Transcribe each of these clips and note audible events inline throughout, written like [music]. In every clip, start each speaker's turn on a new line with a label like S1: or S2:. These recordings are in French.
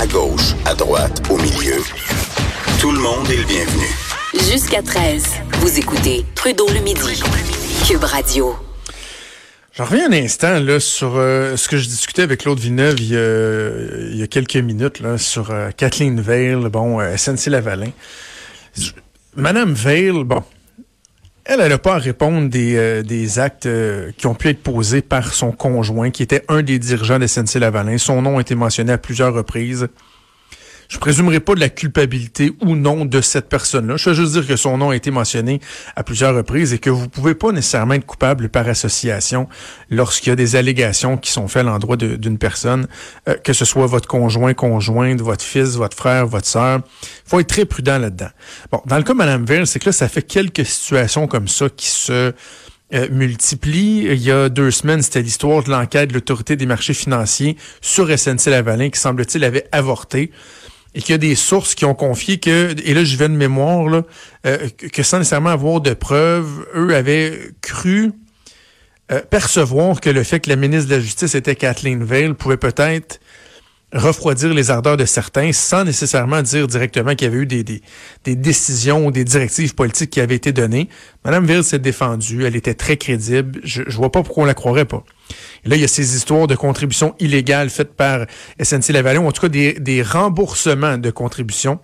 S1: À gauche, à droite, au milieu. Tout le monde est le bienvenu.
S2: Jusqu'à 13, vous écoutez Trudeau le midi. Cube Radio.
S3: J'en reviens un instant là, sur euh, ce que je discutais avec Claude Villeneuve il y a, il y a quelques minutes là, sur euh, Kathleen Veil, bon, euh, SNC-Lavalin. Madame Veil, bon, elle, n'a pas à répondre des, euh, des actes euh, qui ont pu être posés par son conjoint, qui était un des dirigeants de SNC-Lavalin. Son nom a été mentionné à plusieurs reprises. Je présumerai pas de la culpabilité ou non de cette personne-là. Je veux juste dire que son nom a été mentionné à plusieurs reprises et que vous pouvez pas nécessairement être coupable par association lorsqu'il y a des allégations qui sont faites à l'endroit d'une personne, euh, que ce soit votre conjoint, conjointe, votre fils, votre frère, votre sœur. faut être très prudent là-dedans. Bon, dans le cas de Mme Veil, c'est que là, ça fait quelques situations comme ça qui se euh, multiplient. Il y a deux semaines, c'était l'histoire de l'enquête de l'autorité des marchés financiers sur SNC-Lavalin qui, semble-t-il, avait avorté et qu'il y a des sources qui ont confié que, et là je vais de mémoire, là, euh, que sans nécessairement avoir de preuves, eux avaient cru euh, percevoir que le fait que la ministre de la Justice était Kathleen Veil pouvait peut-être refroidir les ardeurs de certains sans nécessairement dire directement qu'il y avait eu des, des, des, décisions ou des directives politiques qui avaient été données. Madame Veil s'est défendue, elle était très crédible, je, je vois pas pourquoi on la croirait pas. Et là, il y a ces histoires de contributions illégales faites par SNC-Lavalin, ou en tout cas des, remboursements de contributions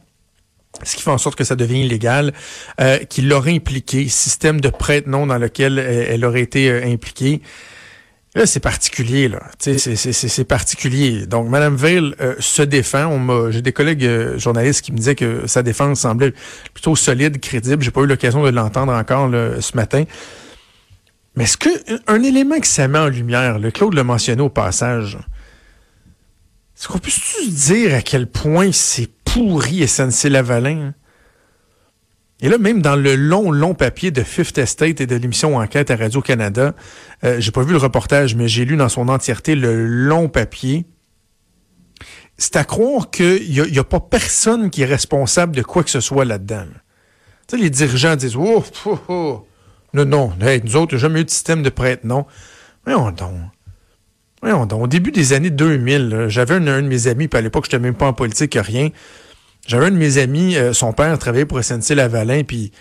S3: ce qui fait en sorte que ça devient illégal, euh, qui l'aurait impliqué, système de prête-nom dans lequel elle, elle aurait été euh, impliquée. Là, c'est particulier, là. C'est particulier. Donc, Mme Veil euh, se défend. J'ai des collègues euh, journalistes qui me disaient que sa défense semblait plutôt solide, crédible. J'ai pas eu l'occasion de l'entendre encore là, ce matin. Mais est-ce que un élément qui ça met en lumière, le Claude l'a mentionné au passage, est-ce qu'on peut se dire à quel point c'est pourri SNC-Lavalin? Hein? Et là, même dans le long, long papier de Fifth Estate et de l'émission Enquête à Radio-Canada, euh, j'ai pas vu le reportage, mais j'ai lu dans son entièreté le long papier. C'est à croire qu'il n'y a, y a, pas personne qui est responsable de quoi que ce soit là-dedans. Tu sais, les dirigeants disent Oh, oh, oh. Non, non, hey, nous autres, jamais eu de système de prête, non. Voyons donc. Voyons donc. Au début des années 2000, j'avais un, un, de mes amis, puis à l'époque, je n'étais même pas en politique, rien. J'avais un de mes amis, euh, son père travaillait pour SNC-Lavalin, puis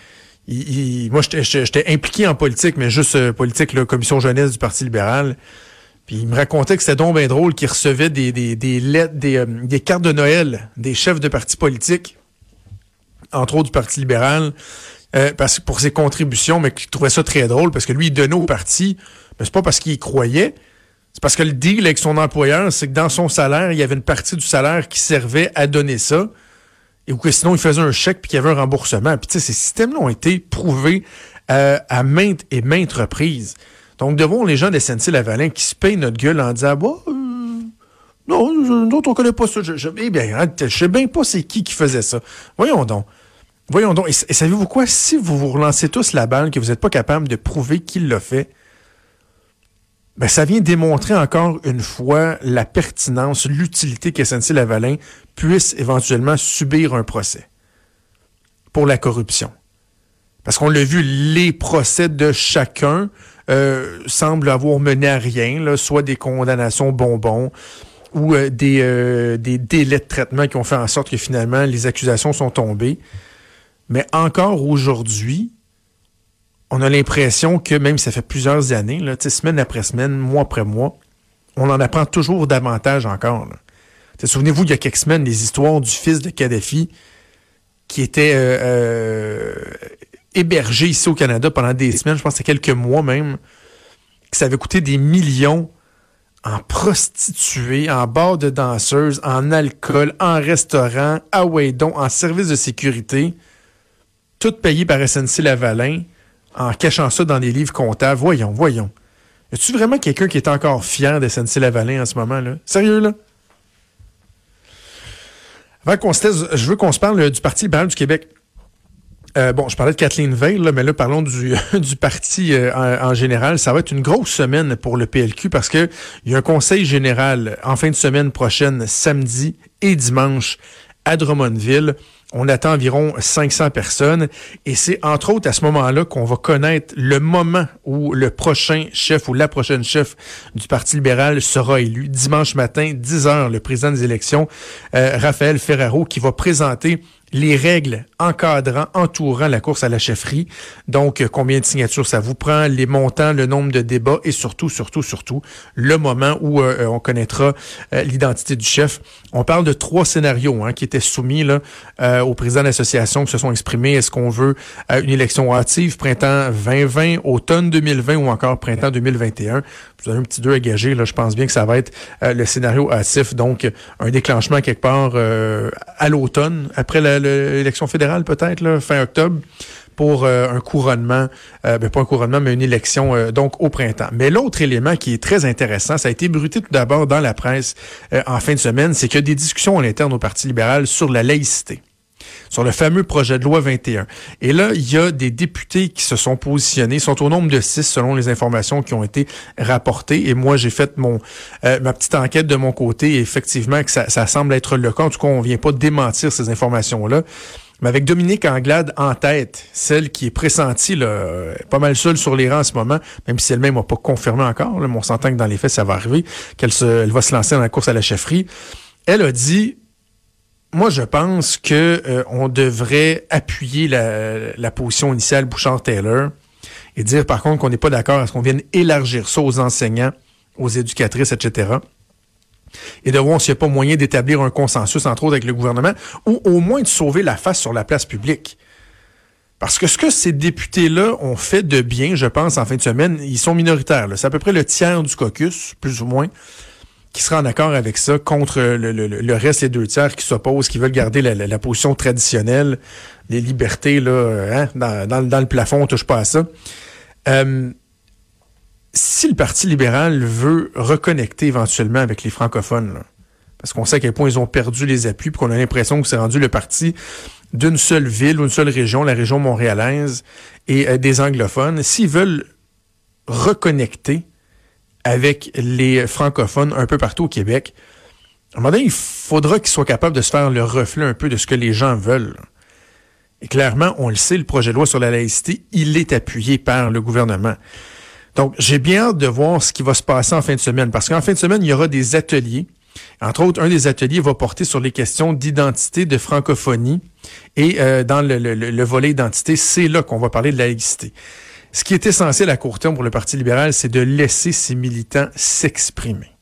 S3: il, il, moi, j'étais impliqué en politique, mais juste euh, politique, la commission jeunesse du Parti libéral. Puis il me racontait que c'était donc bien drôle qu'il recevait des, des, lettres, des, euh, des cartes de Noël des chefs de partis politiques, entre autres du Parti libéral, euh, parce, pour ses contributions, mais qu'il trouvait ça très drôle, parce que lui, il donnait au parti, mais c'est pas parce qu'il croyait, c'est parce que le deal avec son employeur, c'est que dans son salaire, il y avait une partie du salaire qui servait à donner ça et ou que sinon il faisait un chèque puis qu'il y avait un remboursement. Puis tu sais, ces systèmes-là ont été prouvés euh, à maintes et maintes reprises. Donc, devant les gens de SNC-Lavalin qui se payent notre gueule en disant, bah, euh, non, nous autres, on connaît pas ça. Je, eh bien, je sais bien pas c'est qui qui faisait ça. Voyons donc. Voyons donc. Et, et savez-vous quoi? Si vous vous relancez tous la balle, que vous n'êtes pas capable de prouver qui l'a fait, ben, ça vient démontrer encore une fois la pertinence, l'utilité que SNC-Lavalin puisse éventuellement subir un procès pour la corruption. Parce qu'on l'a vu, les procès de chacun euh, semblent avoir mené à rien, là, soit des condamnations bonbons ou euh, des, euh, des délais de traitement qui ont fait en sorte que finalement les accusations sont tombées. Mais encore aujourd'hui, on a l'impression que même si ça fait plusieurs années, là, semaine après semaine, mois après mois, on en apprend toujours davantage encore. Souvenez-vous, il y a quelques semaines, les histoires du fils de Kadhafi qui était euh, euh, hébergé ici au Canada pendant des semaines, je pense que quelques mois même, que ça avait coûté des millions en prostituées, en bars de danseuses, en alcool, en restaurant, à Waydon, en service de sécurité, tout payé par SNC Lavalin en cachant ça dans des livres comptables. Voyons, voyons. Y a-tu vraiment quelqu'un qui est encore fier de SNC Lavalin en ce moment, là? Sérieux, là? Avant qu'on se laisse, je veux qu'on se parle du Parti libéral du Québec. Euh, bon, je parlais de Kathleen Veil, mais là, parlons [laughs] du, parti euh, en, en, général. Ça va être une grosse semaine pour le PLQ parce que il y a un conseil général en fin de semaine prochaine, samedi et dimanche, à Drummondville. On attend environ 500 personnes et c'est entre autres à ce moment-là qu'on va connaître le moment où le prochain chef ou la prochaine chef du Parti libéral sera élu. Dimanche matin, 10 heures, le président des élections, euh, Raphaël Ferraro, qui va présenter les règles encadrant, entourant la course à la chefferie. Donc, euh, combien de signatures ça vous prend, les montants, le nombre de débats et surtout, surtout, surtout, le moment où euh, euh, on connaîtra l'identité du chef. On parle de trois scénarios hein, qui étaient soumis là, au président de l'association qui se sont exprimés. Est-ce qu'on veut une élection hâtive, printemps 2020, automne 2020 ou encore printemps 2021? Vous avez un petit deux à gager. Là, je pense bien que ça va être le scénario hâtif. Donc, un déclenchement quelque part à l'automne, après la l'élection fédérale peut-être, fin octobre, pour euh, un couronnement, euh, ben, pas un couronnement, mais une élection euh, donc au printemps. Mais l'autre élément qui est très intéressant, ça a été bruté tout d'abord dans la presse en fin de semaine, c'est qu'il y a des discussions en interne au Parti libéral sur la laïcité sur le fameux projet de loi 21. Et là, il y a des députés qui se sont positionnés, sont au nombre de six selon les informations qui ont été rapportées. Et moi, j'ai fait mon ma petite enquête de mon côté. Effectivement, que ça, semble être le cas. En tout cas, on vient pas démentir ces informations-là. Mais avec Dominique Anglade en tête, celle qui est pressentie là, pas mal seule sur les rangs en ce moment, même si elle-même n'a pas confirmé encore, là, mais on s'entend que dans les faits, ça va arriver, qu'elle elle va se lancer dans la course à la chefferie. Elle a dit moi, je pense que euh, on devrait appuyer la, la position initiale Bouchard-Taylor et dire par contre qu'on n'est pas d'accord à ce qu'on vienne élargir ça aux enseignants, aux éducatrices, etc et de voir s'il n'y a pas moyen d'établir un consensus, entre autres, avec le gouvernement, ou au moins de sauver la face sur la place publique. Parce que ce que ces députés-là ont fait de bien, je pense, en fin de semaine, ils sont minoritaires. C'est à peu près le tiers du caucus, plus ou moins, qui sera en accord avec ça, contre le, reste, les deux tiers qui s'opposent, qui veulent garder la, position traditionnelle, les libertés, là, hein, dans, le plafond, on touche pas à ça. Euh, si le Parti libéral veut reconnecter éventuellement avec les francophones, parce qu'on sait à quel point ils ont perdu les appuis, puis qu'on a l'impression que c'est rendu le parti d'une seule ville ou une seule région, la région montréalaise, et euh, des anglophones, s'ils veulent reconnecter avec les francophones un peu partout au Québec, à un moment donné, il faudra qu'ils soient capables de se faire le reflet un peu de ce que les gens veulent. Et clairement, on le sait, le projet de loi sur la laïcité, il est appuyé par le gouvernement. Donc, j'ai bien hâte de voir ce qui va se passer en fin de semaine, parce qu'en fin de semaine, il y aura des ateliers. Entre autres, un des ateliers va porter sur les questions d'identité, de francophonie. Et euh, dans le, le, volet identité, c'est là qu'on va parler de laïcité. Ce qui est essentiel à court terme pour le Parti libéral, c'est de laisser ses militants s'exprimer.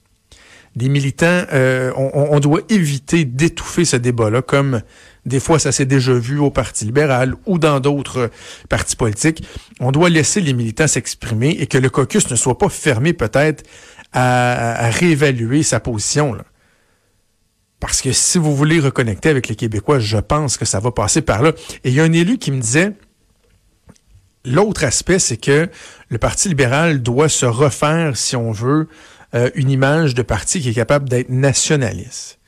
S3: Des militants, euh, on, on, doit éviter d'étouffer ce débat-là, comme des fois, ça s'est déjà vu au Parti libéral ou dans d'autres partis politiques. On doit laisser les militants s'exprimer et que le caucus ne soit pas fermé peut-être à, réévaluer sa position. Parce que si vous voulez reconnecter avec les Québécois, je pense que ça va passer par là. Et il y a un élu qui me disait, l'autre aspect, c'est que le Parti libéral doit se refaire, si on veut, euh, une image de parti qui est capable d'être nationaliste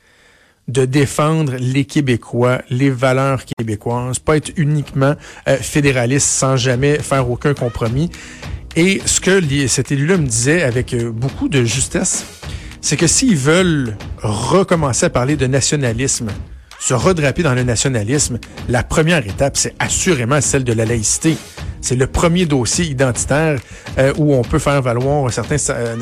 S3: de défendre les Québécois, les valeurs québécoises, pas être uniquement euh, fédéraliste sans jamais faire aucun compromis. Et ce que cet élu-là me disait avec euh, beaucoup de justesse, c'est que s'ils veulent recommencer à parler de nationalisme, se redraper dans le nationalisme, la première étape, c'est assurément celle de la laïcité. C'est le premier dossier identitaire euh, où on peut faire valoir un certain euh,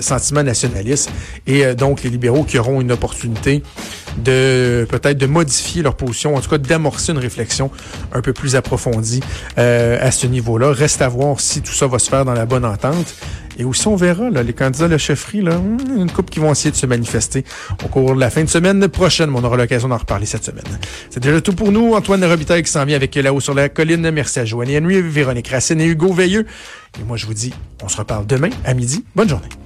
S3: sentiment nationaliste et euh, donc les libéraux qui auront une opportunité de peut-être de modifier leur position, en tout cas d'amorcer une réflexion un peu plus approfondie à ce niveau-là. Reste à voir si tout ça va se faire dans la bonne entente. Et aussi, on verra, les candidats de la chefferie, là, hmm, une couple qui vont essayer de se manifester au cours de la fin de semaine prochaine. on aura l'occasion d'en reparler cette semaine. C'est déjà tout pour nous. Antoine Robitaille qui s'en vient avec là-haut sur la colline. Merci à Joanie Henry, Véronique Racine et Hugo Veilleux. Et moi, je vous dis, on se reparle demain à midi. Bonne journée.